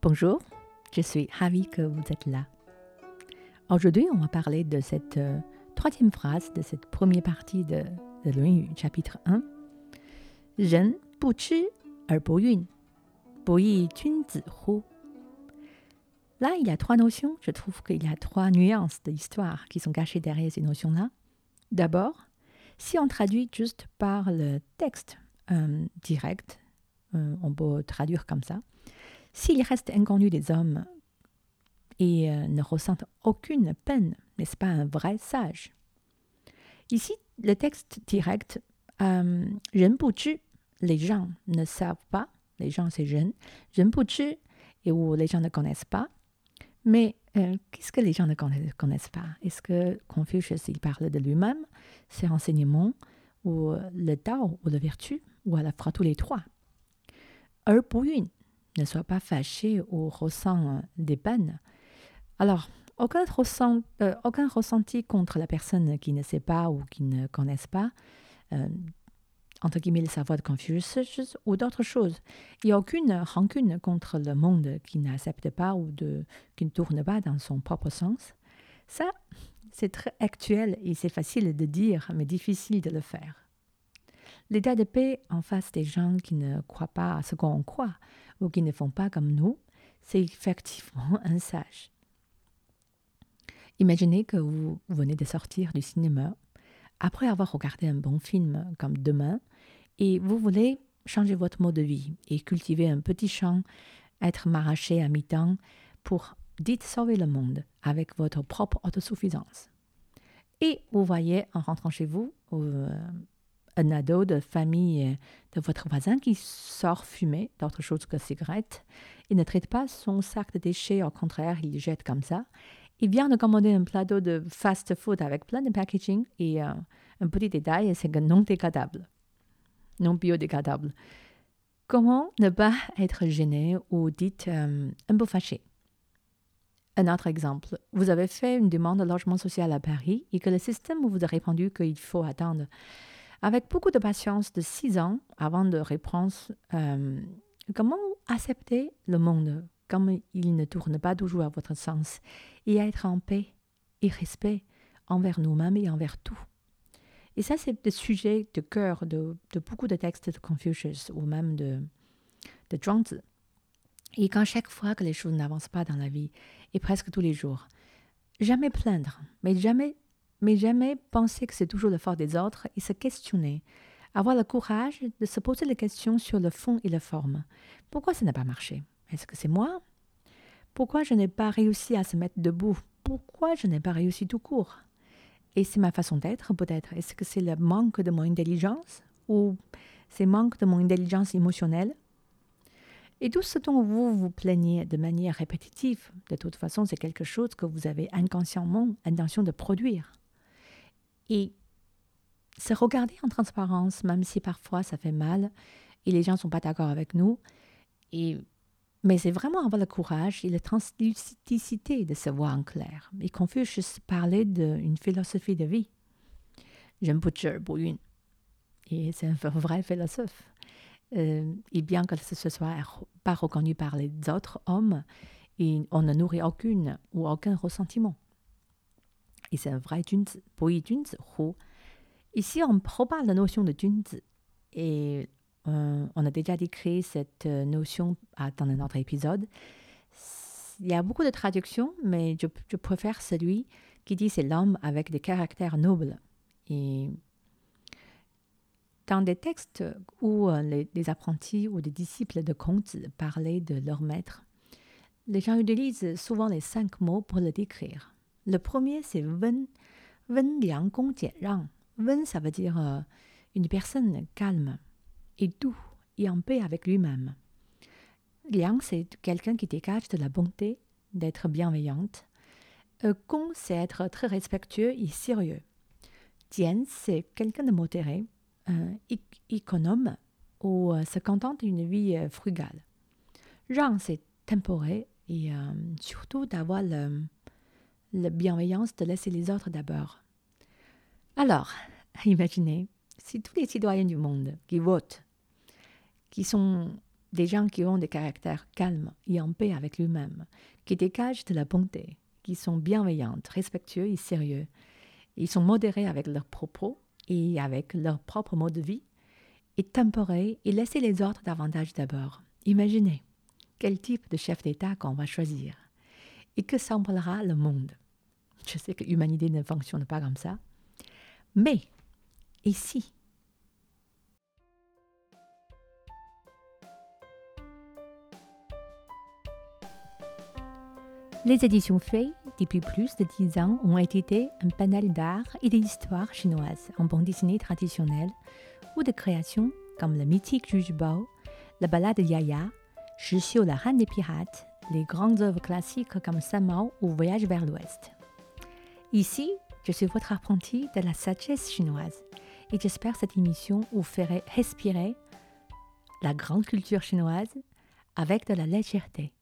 Bonjour, je suis ravie que vous êtes là. Aujourd'hui, on va parler de cette euh, troisième phrase de cette première partie de, de Yu, chapitre 1. Ren bu chi er bu yun, bu yi jun zi hu. Là, il y a trois notions. Je trouve qu'il y a trois nuances de l'histoire qui sont cachées derrière ces notions-là. D'abord, si on traduit juste par le texte euh, direct, euh, on peut traduire comme ça. S'il reste inconnu des hommes et euh, ne ressentent aucune peine, n'est-ce pas un vrai sage? Ici, le texte direct, euh, les gens ne savent pas, les gens c'est jeune, et où les gens ne connaissent pas. Mais euh, qu'est-ce que les gens ne connaissent pas? Est-ce que Confucius, il parle de lui-même, ses renseignements, ou le Tao, ou la vertu, ou à la fois tous les trois? Ne soit pas fâché ou ressent des peines. Alors, euh, aucun ressenti contre la personne qui ne sait pas ou qui ne connaisse pas, euh, entre guillemets, le savoir de Confucius ou d'autres choses. Il n'y a aucune rancune contre le monde qui n'accepte pas ou qui ne tourne pas dans son propre sens. Ça, c'est très actuel et c'est facile de dire, mais difficile de le faire. L'état de paix en face des gens qui ne croient pas à ce qu'on croit ou qui ne font pas comme nous, c'est effectivement un sage. Imaginez que vous venez de sortir du cinéma après avoir regardé un bon film comme Demain et vous voulez changer votre mode de vie et cultiver un petit champ, être maraîcher à mi-temps pour, dites, sauver le monde avec votre propre autosuffisance. Et vous voyez en rentrant chez vous euh, un ado de famille de votre voisin qui sort fumer d'autre chose que cigarette. Il ne traite pas son sac de déchets, au contraire, il le jette comme ça. Il vient de commander un plateau de fast-food avec plein de packaging et euh, un petit détail, c'est que non dégradable, non biodégradable. Comment ne pas être gêné ou dites euh, un peu fâché? Un autre exemple, vous avez fait une demande de logement social à Paris et que le système vous a répondu qu'il faut attendre avec beaucoup de patience de six ans avant de répondre euh, comment accepter le monde comme il ne tourne pas toujours à votre sens et être en paix et respect envers nous-mêmes et envers tout? Et ça, c'est le sujet de cœur de, beaucoup de textes de Confucius ou même de, de Zhuangzi. Et quand chaque fois que les choses n'avancent pas dans la vie, et presque tous les jours, jamais plaindre, mais jamais mais jamais penser que c'est toujours le fort des autres et se questionner. Avoir le courage de se poser des questions sur le fond et la forme. Pourquoi ça n'a pas marché? Est-ce que c'est moi? Pourquoi je n'ai pas réussi à se mettre debout? Pourquoi je n'ai pas réussi tout court? Et c'est ma façon d'être peut-être. Est-ce que c'est le manque de mon intelligence Ou c'est manque de mon intelligence émotionnelle? Et tout ce dont vous vous plaignez de manière répétitive, de toute façon, c'est quelque chose que vous avez inconsciemment l'intention de produire. Et se regarder en transparence, même si parfois ça fait mal et les gens ne sont pas d'accord avec nous. Et, mais c'est vraiment avoir le courage et la translucidité de se voir en clair. Et Confucius parlait d'une philosophie de vie. J'aime Yun. Et c'est un vrai philosophe. Euh, et bien que ce soit pas reconnu par les autres hommes, et on ne nourrit aucune ou aucun ressentiment. Et c'est un vrai Junzi, Hu. Ici, on de la notion de Junzi. Et euh, on a déjà décrit cette euh, notion dans un autre épisode. Il y a beaucoup de traductions, mais je, je préfère celui qui dit c'est l'homme avec des caractères nobles. Et dans des textes où euh, les, les, apprentis ou des disciples de Conte parlaient de leur maître, les gens utilisent souvent les cinq mots pour le décrire. Le premier, c'est Wen, Wen Liang Gong Rang. Wen, ça veut dire euh, une personne calme et doux et en paix avec lui-même. Liang, c'est quelqu'un qui dégage de la bonté, d'être bienveillante. Euh, Gong, c'est être très respectueux et sérieux. Jian, c'est quelqu'un de modéré, euh, économe ou euh, se contente d'une vie frugale. Rang, c'est temporel et surtout d'avoir le la bienveillance de laisser les autres d'abord. Alors, imaginez si tous les citoyens du monde qui votent, qui sont des gens qui ont des caractères calmes et en paix avec lui-même, qui dégagent de la bonté, qui sont bienveillants, respectueux et sérieux. Ils sont modérés avec leurs propos et avec leur propre mode de vie, et tempérés et laissez les autres davantage d'abord. Imaginez quel type de chef d'État qu'on va choisir et que semblera le monde. Je sais que l'humanité ne fonctionne pas comme ça, mais ici, Les éditions Fei, depuis plus de dix ans, ont édité un panel d'art et d'histoire chinoise en bande dessinée traditionnelle ou de créations comme le mythique Juge Bao, la ballade de Yaya, Shixiu la reine des pirates, les grandes œuvres classiques comme Samao ou Voyage vers l'Ouest. Ici, je suis votre apprenti de la sagesse chinoise et j'espère cette émission vous ferait respirer la grande culture chinoise avec de la légèreté.